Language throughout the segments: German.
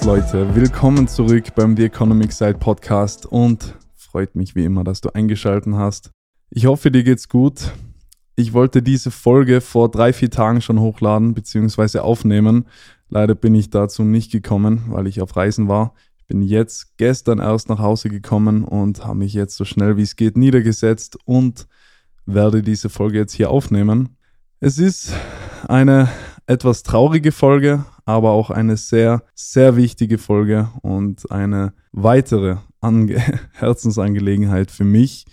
Servus Leute, willkommen zurück beim The Economic Side Podcast und freut mich wie immer, dass du eingeschaltet hast. Ich hoffe, dir geht's gut. Ich wollte diese Folge vor drei, vier Tagen schon hochladen bzw. aufnehmen. Leider bin ich dazu nicht gekommen, weil ich auf Reisen war. Ich bin jetzt gestern erst nach Hause gekommen und habe mich jetzt so schnell wie es geht niedergesetzt und werde diese Folge jetzt hier aufnehmen. Es ist eine etwas traurige Folge, aber auch eine sehr, sehr wichtige Folge und eine weitere Ange Herzensangelegenheit für mich.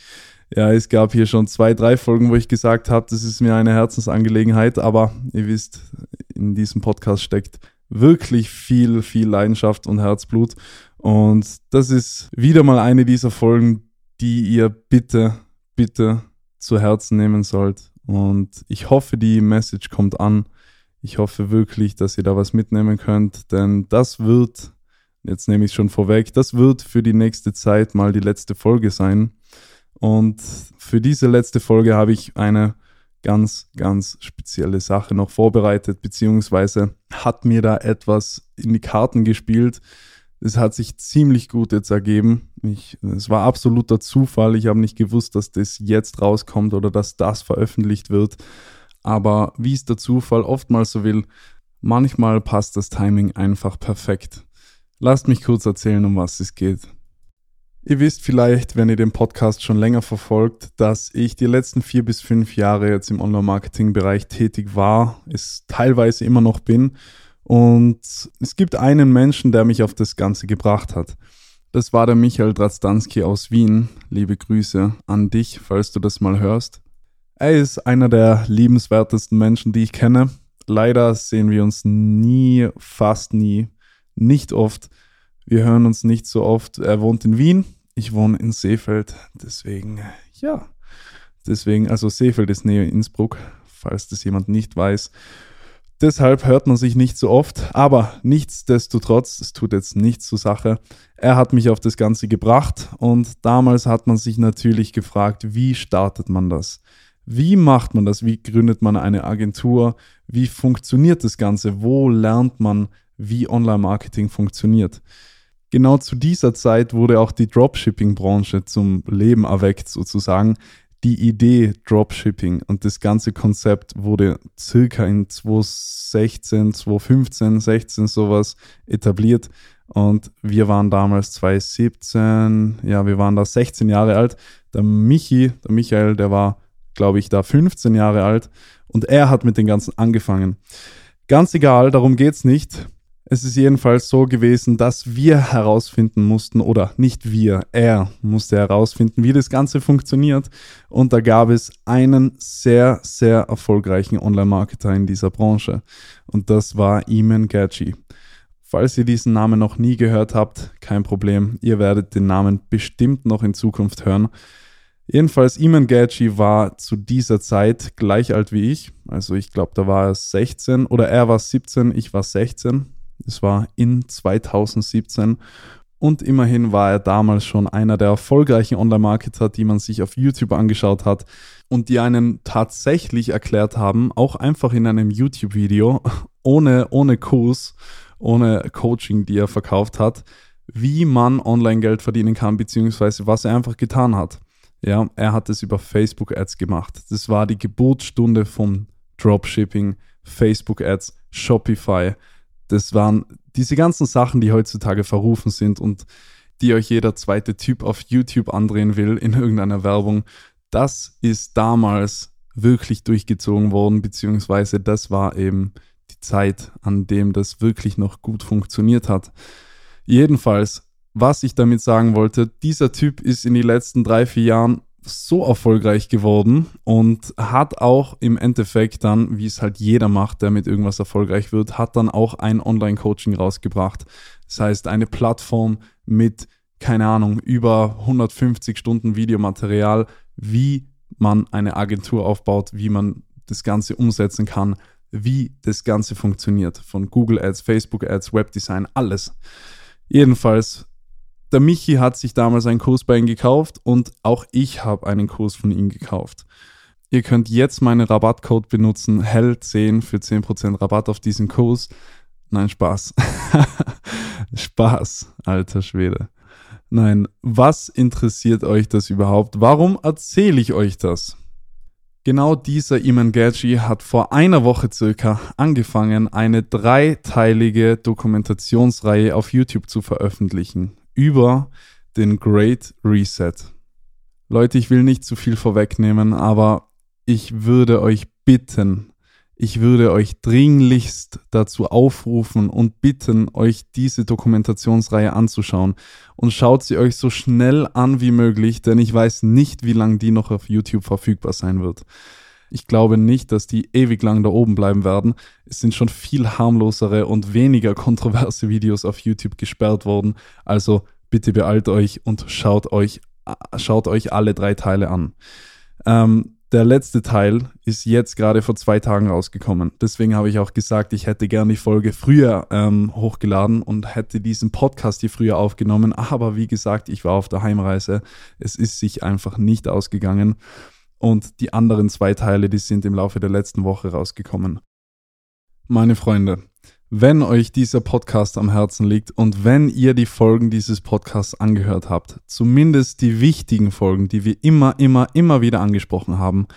Ja, es gab hier schon zwei, drei Folgen, wo ich gesagt habe, das ist mir eine Herzensangelegenheit, aber ihr wisst, in diesem Podcast steckt wirklich viel, viel Leidenschaft und Herzblut. Und das ist wieder mal eine dieser Folgen, die ihr bitte, bitte zu Herzen nehmen sollt. Und ich hoffe, die Message kommt an ich hoffe wirklich, dass ihr da was mitnehmen könnt, denn das wird, jetzt nehme ich es schon vorweg, das wird für die nächste Zeit mal die letzte Folge sein. Und für diese letzte Folge habe ich eine ganz, ganz spezielle Sache noch vorbereitet, beziehungsweise hat mir da etwas in die Karten gespielt. Es hat sich ziemlich gut jetzt ergeben. Ich, es war absoluter Zufall. Ich habe nicht gewusst, dass das jetzt rauskommt oder dass das veröffentlicht wird. Aber wie es der Zufall oftmals so will, manchmal passt das Timing einfach perfekt. Lasst mich kurz erzählen, um was es geht. Ihr wisst vielleicht, wenn ihr den Podcast schon länger verfolgt, dass ich die letzten vier bis fünf Jahre jetzt im Online-Marketing-Bereich tätig war, es teilweise immer noch bin. Und es gibt einen Menschen, der mich auf das Ganze gebracht hat. Das war der Michael Drastanski aus Wien. Liebe Grüße an dich, falls du das mal hörst. Er ist einer der liebenswertesten Menschen, die ich kenne. Leider sehen wir uns nie, fast nie, nicht oft. Wir hören uns nicht so oft. Er wohnt in Wien, ich wohne in Seefeld. Deswegen, ja, deswegen, also Seefeld ist Nähe Innsbruck, falls das jemand nicht weiß. Deshalb hört man sich nicht so oft, aber nichtsdestotrotz, es tut jetzt nichts zur Sache. Er hat mich auf das Ganze gebracht und damals hat man sich natürlich gefragt, wie startet man das? Wie macht man das? Wie gründet man eine Agentur? Wie funktioniert das Ganze? Wo lernt man, wie Online-Marketing funktioniert? Genau zu dieser Zeit wurde auch die Dropshipping-Branche zum Leben erweckt, sozusagen. Die Idee Dropshipping und das ganze Konzept wurde circa in 2016, 2015, 16 sowas etabliert. Und wir waren damals 2017, ja, wir waren da 16 Jahre alt. Der Michi, der Michael, der war glaube ich, da 15 Jahre alt und er hat mit den Ganzen angefangen. Ganz egal, darum geht es nicht. Es ist jedenfalls so gewesen, dass wir herausfinden mussten, oder nicht wir, er musste herausfinden, wie das Ganze funktioniert. Und da gab es einen sehr, sehr erfolgreichen Online-Marketer in dieser Branche. Und das war Iman Gachi. Falls ihr diesen Namen noch nie gehört habt, kein Problem. Ihr werdet den Namen bestimmt noch in Zukunft hören. Jedenfalls, Iman Gachi war zu dieser Zeit gleich alt wie ich. Also ich glaube, da war er 16 oder er war 17, ich war 16. Es war in 2017. Und immerhin war er damals schon einer der erfolgreichen Online-Marketer, die man sich auf YouTube angeschaut hat und die einen tatsächlich erklärt haben, auch einfach in einem YouTube-Video, ohne, ohne Kurs, ohne Coaching, die er verkauft hat, wie man Online-Geld verdienen kann, beziehungsweise was er einfach getan hat. Ja, er hat es über Facebook Ads gemacht. Das war die Geburtsstunde vom Dropshipping, Facebook Ads, Shopify. Das waren diese ganzen Sachen, die heutzutage verrufen sind und die euch jeder zweite Typ auf YouTube andrehen will in irgendeiner Werbung. Das ist damals wirklich durchgezogen worden, beziehungsweise das war eben die Zeit, an dem das wirklich noch gut funktioniert hat. Jedenfalls was ich damit sagen wollte, dieser Typ ist in den letzten drei, vier Jahren so erfolgreich geworden und hat auch im Endeffekt dann, wie es halt jeder macht, der mit irgendwas erfolgreich wird, hat dann auch ein Online-Coaching rausgebracht. Das heißt, eine Plattform mit, keine Ahnung, über 150 Stunden Videomaterial, wie man eine Agentur aufbaut, wie man das Ganze umsetzen kann, wie das Ganze funktioniert. Von Google Ads, Facebook Ads, Webdesign, alles. Jedenfalls der Michi hat sich damals einen Kurs bei ihm gekauft und auch ich habe einen Kurs von ihm gekauft. Ihr könnt jetzt meinen Rabattcode benutzen, hell10 für 10% Rabatt auf diesen Kurs. Nein, Spaß. Spaß, alter Schwede. Nein, was interessiert euch das überhaupt? Warum erzähle ich euch das? Genau dieser Iman Gaji hat vor einer Woche circa angefangen, eine dreiteilige Dokumentationsreihe auf YouTube zu veröffentlichen über den Great Reset. Leute, ich will nicht zu viel vorwegnehmen, aber ich würde euch bitten, ich würde euch dringlichst dazu aufrufen und bitten, euch diese Dokumentationsreihe anzuschauen. Und schaut sie euch so schnell an wie möglich, denn ich weiß nicht, wie lange die noch auf YouTube verfügbar sein wird. Ich glaube nicht, dass die ewig lang da oben bleiben werden. Es sind schon viel harmlosere und weniger kontroverse Videos auf YouTube gesperrt worden. Also bitte beeilt euch und schaut euch, schaut euch alle drei Teile an. Ähm, der letzte Teil ist jetzt gerade vor zwei Tagen rausgekommen. Deswegen habe ich auch gesagt, ich hätte gerne die Folge früher ähm, hochgeladen und hätte diesen Podcast hier früher aufgenommen. Aber wie gesagt, ich war auf der Heimreise. Es ist sich einfach nicht ausgegangen. Und die anderen zwei Teile, die sind im Laufe der letzten Woche rausgekommen. Meine Freunde, wenn euch dieser Podcast am Herzen liegt und wenn ihr die Folgen dieses Podcasts angehört habt, zumindest die wichtigen Folgen, die wir immer, immer, immer wieder angesprochen haben,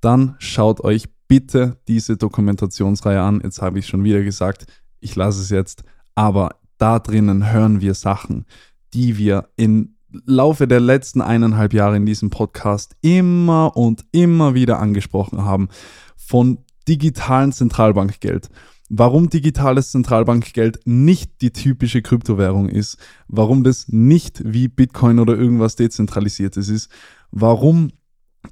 dann schaut euch bitte diese Dokumentationsreihe an. Jetzt habe ich schon wieder gesagt, ich lasse es jetzt, aber da drinnen hören wir Sachen, die wir im Laufe der letzten eineinhalb Jahre in diesem Podcast immer und immer wieder angesprochen haben. Von digitalen Zentralbankgeld warum digitales Zentralbankgeld nicht die typische Kryptowährung ist, warum das nicht wie Bitcoin oder irgendwas dezentralisiertes ist, warum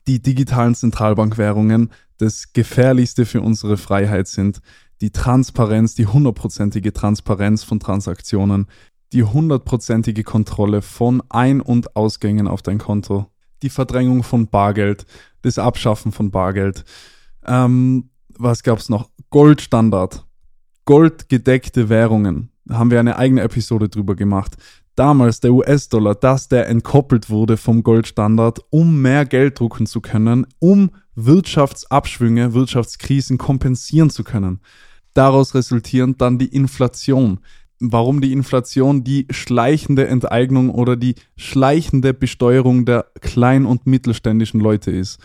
die digitalen Zentralbankwährungen das gefährlichste für unsere Freiheit sind, die Transparenz, die hundertprozentige Transparenz von Transaktionen, die hundertprozentige Kontrolle von Ein- und Ausgängen auf dein Konto, die Verdrängung von Bargeld, das Abschaffen von Bargeld, ähm, was gab's noch? Goldstandard. Goldgedeckte Währungen. Da haben wir eine eigene Episode drüber gemacht. Damals der US-Dollar, dass der entkoppelt wurde vom Goldstandard, um mehr Geld drucken zu können, um Wirtschaftsabschwünge, Wirtschaftskrisen kompensieren zu können. Daraus resultierend dann die Inflation. Warum die Inflation die schleichende Enteignung oder die schleichende Besteuerung der klein- und mittelständischen Leute ist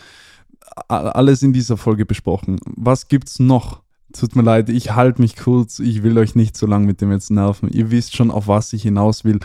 alles in dieser Folge besprochen. Was gibt's noch? Tut mir leid, ich halte mich kurz. Ich will euch nicht so lange mit dem jetzt nerven. Ihr wisst schon, auf was ich hinaus will.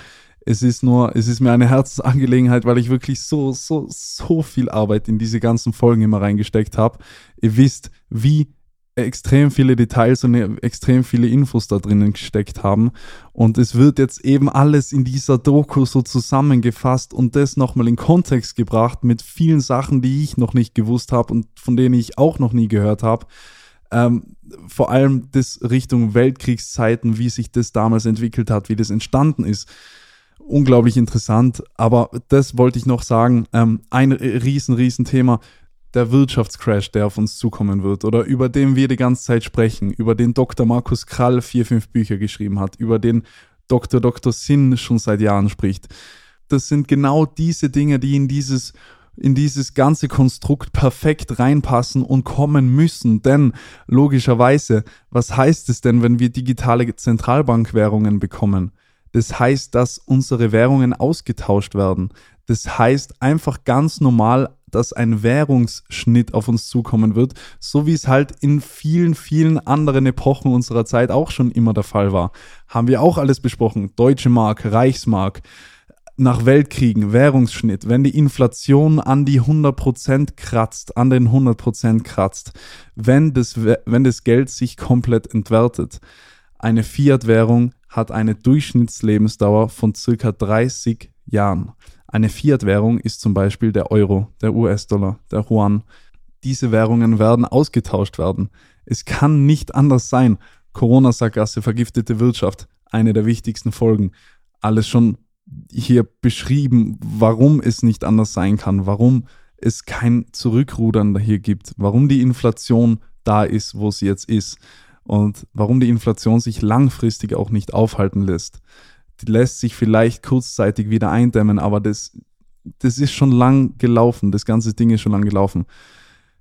Es ist nur, es ist mir eine Herzensangelegenheit, weil ich wirklich so, so, so viel Arbeit in diese ganzen Folgen immer reingesteckt habe. Ihr wisst, wie extrem viele Details und extrem viele Infos da drinnen gesteckt haben. Und es wird jetzt eben alles in dieser Doku so zusammengefasst und das nochmal in Kontext gebracht mit vielen Sachen, die ich noch nicht gewusst habe und von denen ich auch noch nie gehört habe. Ähm, vor allem das Richtung Weltkriegszeiten, wie sich das damals entwickelt hat, wie das entstanden ist. Unglaublich interessant, aber das wollte ich noch sagen. Ähm, ein riesen, riesen Thema der Wirtschaftscrash, der auf uns zukommen wird oder über den wir die ganze Zeit sprechen, über den Dr. Markus Krall vier, fünf Bücher geschrieben hat, über den Dr. Dr. Sinn schon seit Jahren spricht. Das sind genau diese Dinge, die in dieses in dieses ganze Konstrukt perfekt reinpassen und kommen müssen. Denn logischerweise, was heißt es denn, wenn wir digitale Zentralbankwährungen bekommen? Das heißt, dass unsere Währungen ausgetauscht werden. Das heißt einfach ganz normal dass ein Währungsschnitt auf uns zukommen wird, so wie es halt in vielen, vielen anderen Epochen unserer Zeit auch schon immer der Fall war. Haben wir auch alles besprochen. Deutsche Mark, Reichsmark, nach Weltkriegen, Währungsschnitt, wenn die Inflation an die 100% kratzt, an den 100% kratzt, wenn das, wenn das Geld sich komplett entwertet. Eine Fiat-Währung hat eine Durchschnittslebensdauer von circa 30 Jahren. Eine Fiat-Währung ist zum Beispiel der Euro, der US-Dollar, der Yuan. Diese Währungen werden ausgetauscht werden. Es kann nicht anders sein. Corona-Sackgasse, vergiftete Wirtschaft, eine der wichtigsten Folgen. Alles schon hier beschrieben, warum es nicht anders sein kann, warum es kein Zurückrudern hier gibt, warum die Inflation da ist, wo sie jetzt ist und warum die Inflation sich langfristig auch nicht aufhalten lässt die lässt sich vielleicht kurzzeitig wieder eindämmen, aber das, das ist schon lang gelaufen. Das ganze Ding ist schon lang gelaufen.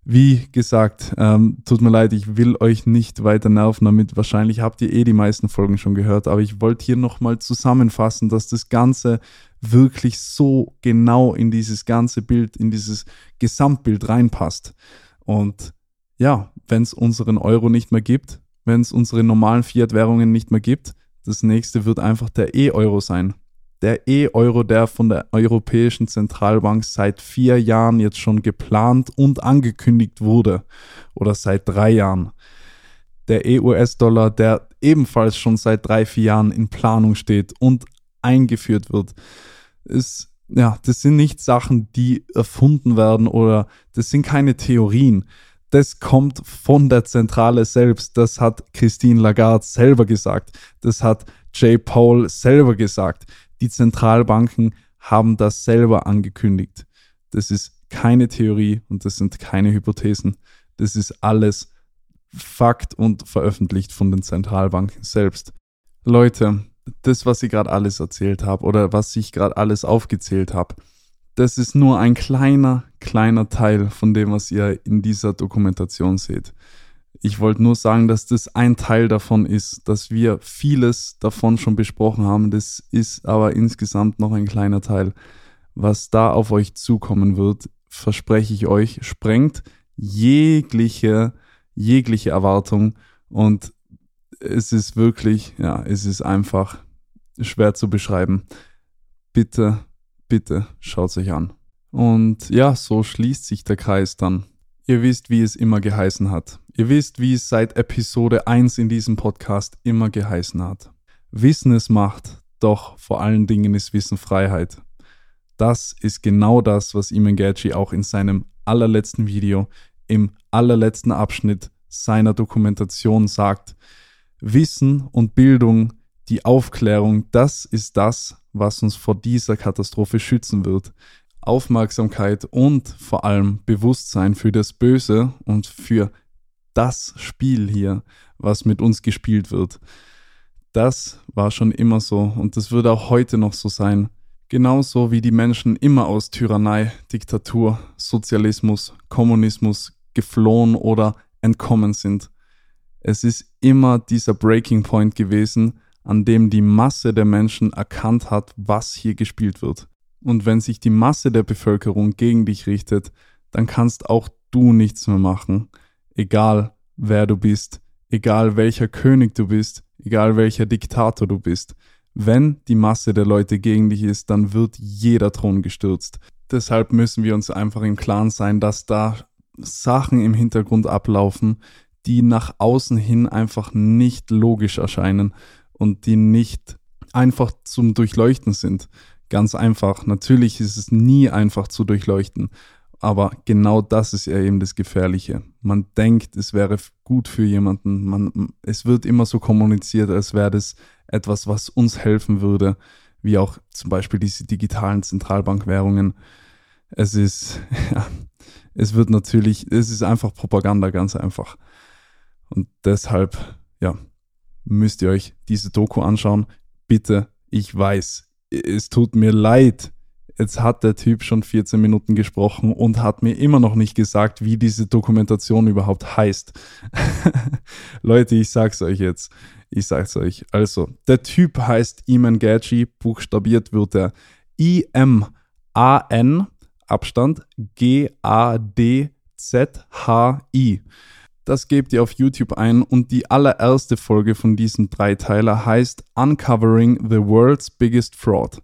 Wie gesagt, ähm, tut mir leid, ich will euch nicht weiter nerven damit. Wahrscheinlich habt ihr eh die meisten Folgen schon gehört, aber ich wollte hier nochmal zusammenfassen, dass das Ganze wirklich so genau in dieses ganze Bild, in dieses Gesamtbild reinpasst. Und ja, wenn es unseren Euro nicht mehr gibt, wenn es unsere normalen Fiat-Währungen nicht mehr gibt, das nächste wird einfach der E-Euro sein der E-Euro, der von der Europäischen Zentralbank seit vier Jahren jetzt schon geplant und angekündigt wurde oder seit drei Jahren. Der E-US-Dollar, der ebenfalls schon seit drei, vier Jahren in Planung steht und eingeführt wird, ist, ja, das sind nicht Sachen, die erfunden werden oder das sind keine Theorien. Das kommt von der Zentrale selbst. Das hat Christine Lagarde selber gesagt. Das hat Jay Paul selber gesagt. Die Zentralbanken haben das selber angekündigt. Das ist keine Theorie und das sind keine Hypothesen. Das ist alles Fakt und veröffentlicht von den Zentralbanken selbst. Leute, das, was ich gerade alles erzählt habe oder was ich gerade alles aufgezählt habe, das ist nur ein kleiner, kleiner Teil von dem, was ihr in dieser Dokumentation seht. Ich wollte nur sagen, dass das ein Teil davon ist, dass wir vieles davon schon besprochen haben. Das ist aber insgesamt noch ein kleiner Teil. Was da auf euch zukommen wird, verspreche ich euch, sprengt jegliche, jegliche Erwartung. Und es ist wirklich, ja, es ist einfach schwer zu beschreiben. Bitte, bitte schaut es euch an. Und ja, so schließt sich der Kreis dann. Ihr wisst, wie es immer geheißen hat. Ihr wisst, wie es seit Episode 1 in diesem Podcast immer geheißen hat. Wissen ist Macht, doch vor allen Dingen ist Wissen Freiheit. Das ist genau das, was Iman Gachi auch in seinem allerletzten Video, im allerletzten Abschnitt seiner Dokumentation sagt. Wissen und Bildung, die Aufklärung, das ist das, was uns vor dieser Katastrophe schützen wird. Aufmerksamkeit und vor allem Bewusstsein für das Böse und für das Spiel hier, was mit uns gespielt wird. Das war schon immer so und das wird auch heute noch so sein. Genauso wie die Menschen immer aus Tyrannei, Diktatur, Sozialismus, Kommunismus geflohen oder entkommen sind. Es ist immer dieser Breaking Point gewesen, an dem die Masse der Menschen erkannt hat, was hier gespielt wird. Und wenn sich die Masse der Bevölkerung gegen dich richtet, dann kannst auch du nichts mehr machen. Egal wer du bist, egal welcher König du bist, egal welcher Diktator du bist. Wenn die Masse der Leute gegen dich ist, dann wird jeder Thron gestürzt. Deshalb müssen wir uns einfach im Klaren sein, dass da Sachen im Hintergrund ablaufen, die nach außen hin einfach nicht logisch erscheinen und die nicht einfach zum Durchleuchten sind. Ganz einfach. Natürlich ist es nie einfach zu durchleuchten. Aber genau das ist ja eben das Gefährliche. Man denkt, es wäre gut für jemanden. Man, es wird immer so kommuniziert, als wäre das etwas, was uns helfen würde, wie auch zum Beispiel diese digitalen Zentralbankwährungen. Es ist, ja, es wird natürlich, es ist einfach Propaganda, ganz einfach. Und deshalb, ja, müsst ihr euch diese Doku anschauen. Bitte, ich weiß, es tut mir leid. Jetzt hat der Typ schon 14 Minuten gesprochen und hat mir immer noch nicht gesagt, wie diese Dokumentation überhaupt heißt. Leute, ich sag's euch jetzt. Ich sag's euch. Also, der Typ heißt Iman Gaji, buchstabiert wird er I-M-A-N, Abstand, G-A-D-Z-H-I. Das gebt ihr auf YouTube ein und die allererste Folge von diesem Dreiteiler heißt Uncovering the World's Biggest Fraud.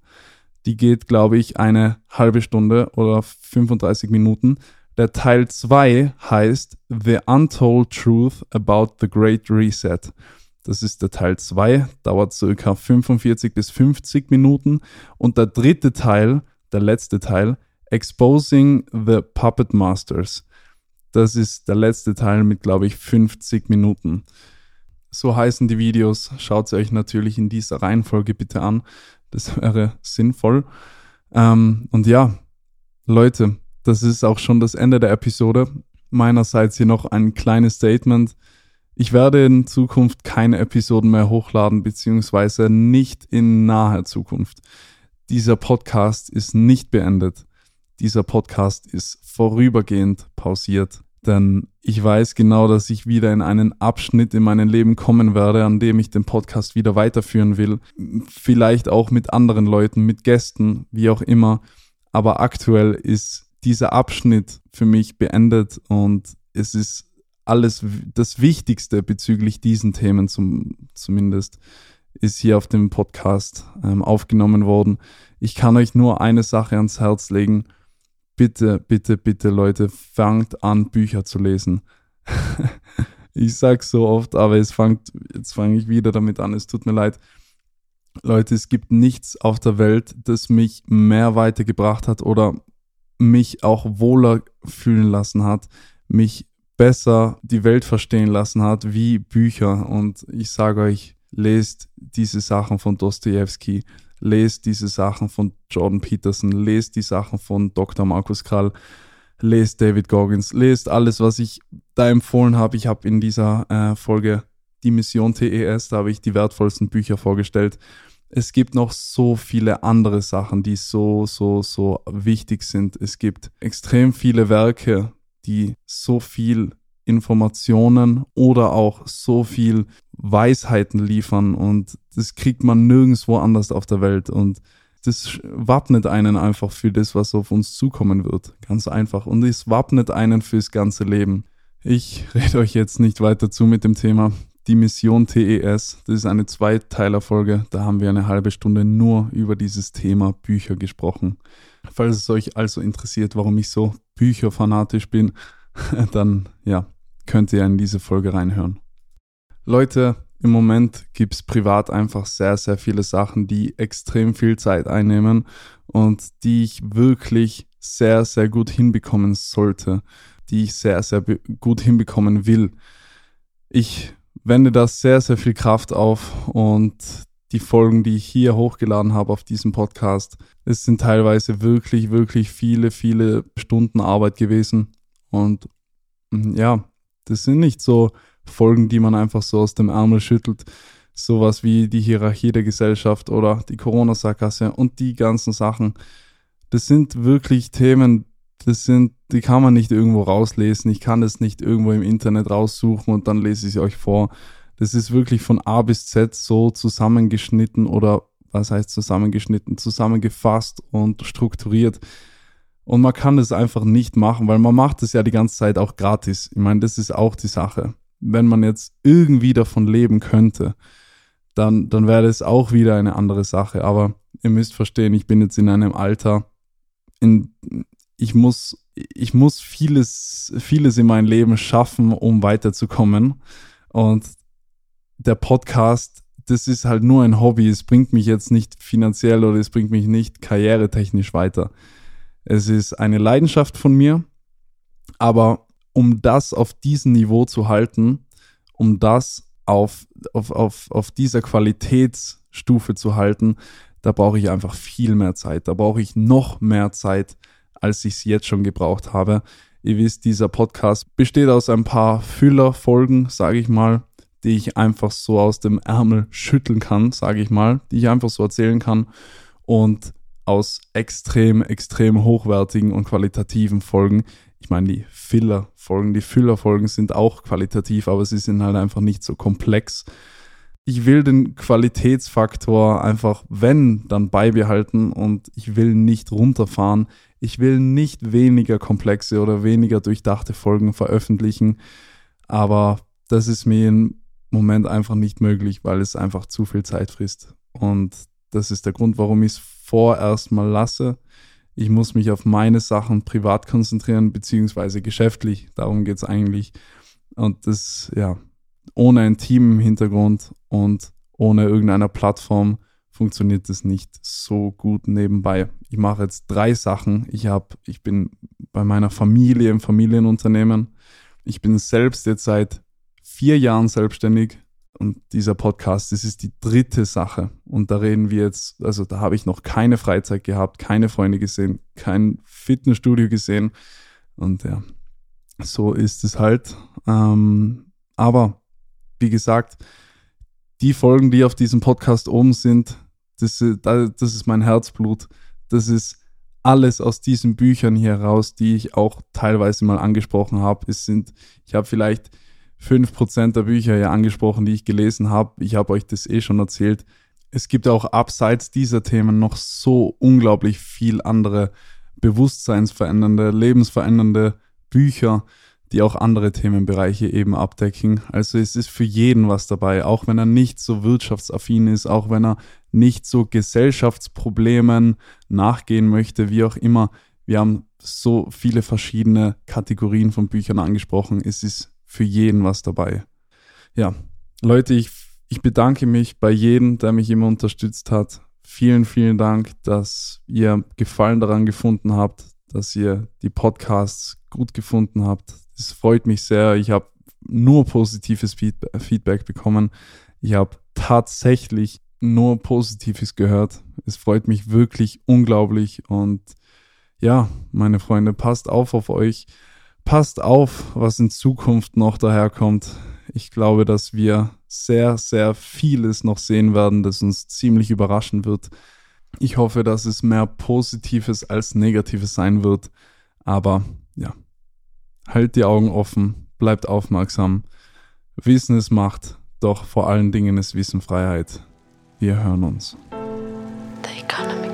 Die geht, glaube ich, eine halbe Stunde oder 35 Minuten. Der Teil 2 heißt The Untold Truth About the Great Reset. Das ist der Teil 2, dauert circa 45 bis 50 Minuten. Und der dritte Teil, der letzte Teil, Exposing the Puppet Masters. Das ist der letzte Teil mit, glaube ich, 50 Minuten. So heißen die Videos. Schaut sie euch natürlich in dieser Reihenfolge bitte an. Das wäre sinnvoll. Ähm, und ja, Leute, das ist auch schon das Ende der Episode. Meinerseits hier noch ein kleines Statement. Ich werde in Zukunft keine Episoden mehr hochladen, beziehungsweise nicht in naher Zukunft. Dieser Podcast ist nicht beendet. Dieser Podcast ist vorübergehend pausiert. Denn ich weiß genau, dass ich wieder in einen Abschnitt in meinem Leben kommen werde, an dem ich den Podcast wieder weiterführen will. Vielleicht auch mit anderen Leuten, mit Gästen, wie auch immer. Aber aktuell ist dieser Abschnitt für mich beendet und es ist alles das Wichtigste bezüglich diesen Themen zum, zumindest ist hier auf dem Podcast ähm, aufgenommen worden. Ich kann euch nur eine Sache ans Herz legen. Bitte, bitte, bitte, Leute, fangt an, Bücher zu lesen. ich sag's so oft, aber es fangt, jetzt fange ich wieder damit an. Es tut mir leid. Leute, es gibt nichts auf der Welt, das mich mehr weitergebracht hat oder mich auch wohler fühlen lassen hat, mich besser die Welt verstehen lassen hat wie Bücher. Und ich sage euch, lest diese Sachen von Dostoevsky, lest diese Sachen von Jordan Peterson, lest die Sachen von Dr. Markus Krall, lest David Goggins, lest alles, was ich da empfohlen habe. Ich habe in dieser äh, Folge die Mission TES, da habe ich die wertvollsten Bücher vorgestellt. Es gibt noch so viele andere Sachen, die so, so, so wichtig sind. Es gibt extrem viele Werke, die so viel Informationen oder auch so viel Weisheiten liefern und das kriegt man nirgendwo anders auf der Welt und das wappnet einen einfach für das, was auf uns zukommen wird. Ganz einfach. Und es wappnet einen fürs ganze Leben. Ich rede euch jetzt nicht weiter zu mit dem Thema. Die Mission TES, das ist eine Zweiteilerfolge. Da haben wir eine halbe Stunde nur über dieses Thema Bücher gesprochen. Falls es euch also interessiert, warum ich so bücherfanatisch bin, dann ja, könnt ihr in diese Folge reinhören. Leute, im Moment gibt es privat einfach sehr, sehr viele Sachen, die extrem viel Zeit einnehmen und die ich wirklich sehr, sehr gut hinbekommen sollte, die ich sehr, sehr gut hinbekommen will. Ich wende da sehr, sehr viel Kraft auf und die Folgen, die ich hier hochgeladen habe auf diesem Podcast, es sind teilweise wirklich, wirklich viele, viele Stunden Arbeit gewesen. Und mm, ja, das sind nicht so Folgen, die man einfach so aus dem Ärmel schüttelt. Sowas wie die Hierarchie der Gesellschaft oder die Corona-Sackgasse und die ganzen Sachen. Das sind wirklich Themen, das sind, die kann man nicht irgendwo rauslesen. Ich kann das nicht irgendwo im Internet raussuchen und dann lese ich sie euch vor. Das ist wirklich von A bis Z so zusammengeschnitten oder was heißt zusammengeschnitten, zusammengefasst und strukturiert. Und man kann das einfach nicht machen, weil man macht es ja die ganze Zeit auch gratis. Ich meine, das ist auch die Sache wenn man jetzt irgendwie davon leben könnte, dann, dann wäre das auch wieder eine andere Sache. Aber ihr müsst verstehen, ich bin jetzt in einem Alter, in, ich muss, ich muss vieles, vieles in meinem Leben schaffen, um weiterzukommen. Und der Podcast, das ist halt nur ein Hobby. Es bringt mich jetzt nicht finanziell oder es bringt mich nicht karrieretechnisch weiter. Es ist eine Leidenschaft von mir, aber um das auf diesem Niveau zu halten, um das auf, auf, auf, auf dieser Qualitätsstufe zu halten, da brauche ich einfach viel mehr Zeit. Da brauche ich noch mehr Zeit, als ich es jetzt schon gebraucht habe. Ihr wisst, dieser Podcast besteht aus ein paar Füllerfolgen, sage ich mal, die ich einfach so aus dem Ärmel schütteln kann, sage ich mal, die ich einfach so erzählen kann. Und aus extrem, extrem hochwertigen und qualitativen Folgen, ich meine, die Filler-Folgen, die Füller-Folgen sind auch qualitativ, aber sie sind halt einfach nicht so komplex. Ich will den Qualitätsfaktor einfach, wenn, dann beibehalten und ich will nicht runterfahren. Ich will nicht weniger komplexe oder weniger durchdachte Folgen veröffentlichen, aber das ist mir im Moment einfach nicht möglich, weil es einfach zu viel Zeit frisst. Und das ist der Grund, warum ich es vorerst mal lasse. Ich muss mich auf meine Sachen privat konzentrieren, beziehungsweise geschäftlich. Darum geht es eigentlich. Und das, ja, ohne ein Team im Hintergrund und ohne irgendeiner Plattform funktioniert das nicht so gut nebenbei. Ich mache jetzt drei Sachen. Ich habe, ich bin bei meiner Familie im Familienunternehmen. Ich bin selbst jetzt seit vier Jahren selbstständig und dieser Podcast, das ist die dritte Sache. Und da reden wir jetzt, also da habe ich noch keine Freizeit gehabt, keine Freunde gesehen, kein Fitnessstudio gesehen. Und ja, so ist es halt. Ähm, aber wie gesagt, die Folgen, die auf diesem Podcast oben sind, das, das ist mein Herzblut. Das ist alles aus diesen Büchern hier raus, die ich auch teilweise mal angesprochen habe. Es sind, ich habe vielleicht 5% der Bücher hier angesprochen, die ich gelesen habe. Ich habe euch das eh schon erzählt. Es gibt auch abseits dieser Themen noch so unglaublich viel andere bewusstseinsverändernde, lebensverändernde Bücher, die auch andere Themenbereiche eben abdecken. Also es ist für jeden was dabei, auch wenn er nicht so wirtschaftsaffin ist, auch wenn er nicht so Gesellschaftsproblemen nachgehen möchte, wie auch immer. Wir haben so viele verschiedene Kategorien von Büchern angesprochen. Es ist für jeden was dabei. Ja, Leute, ich, ich bedanke mich bei jedem, der mich immer unterstützt hat. Vielen, vielen Dank, dass ihr Gefallen daran gefunden habt, dass ihr die Podcasts gut gefunden habt. Es freut mich sehr. Ich habe nur positives Feedback bekommen. Ich habe tatsächlich nur Positives gehört. Es freut mich wirklich unglaublich. Und ja, meine Freunde, passt auf auf euch. Passt auf, was in Zukunft noch daherkommt. Ich glaube, dass wir sehr, sehr vieles noch sehen werden, das uns ziemlich überraschen wird. Ich hoffe, dass es mehr Positives als Negatives sein wird. Aber ja, halt die Augen offen, bleibt aufmerksam. Wissen ist Macht, doch vor allen Dingen ist Wissen Freiheit. Wir hören uns. The Economy.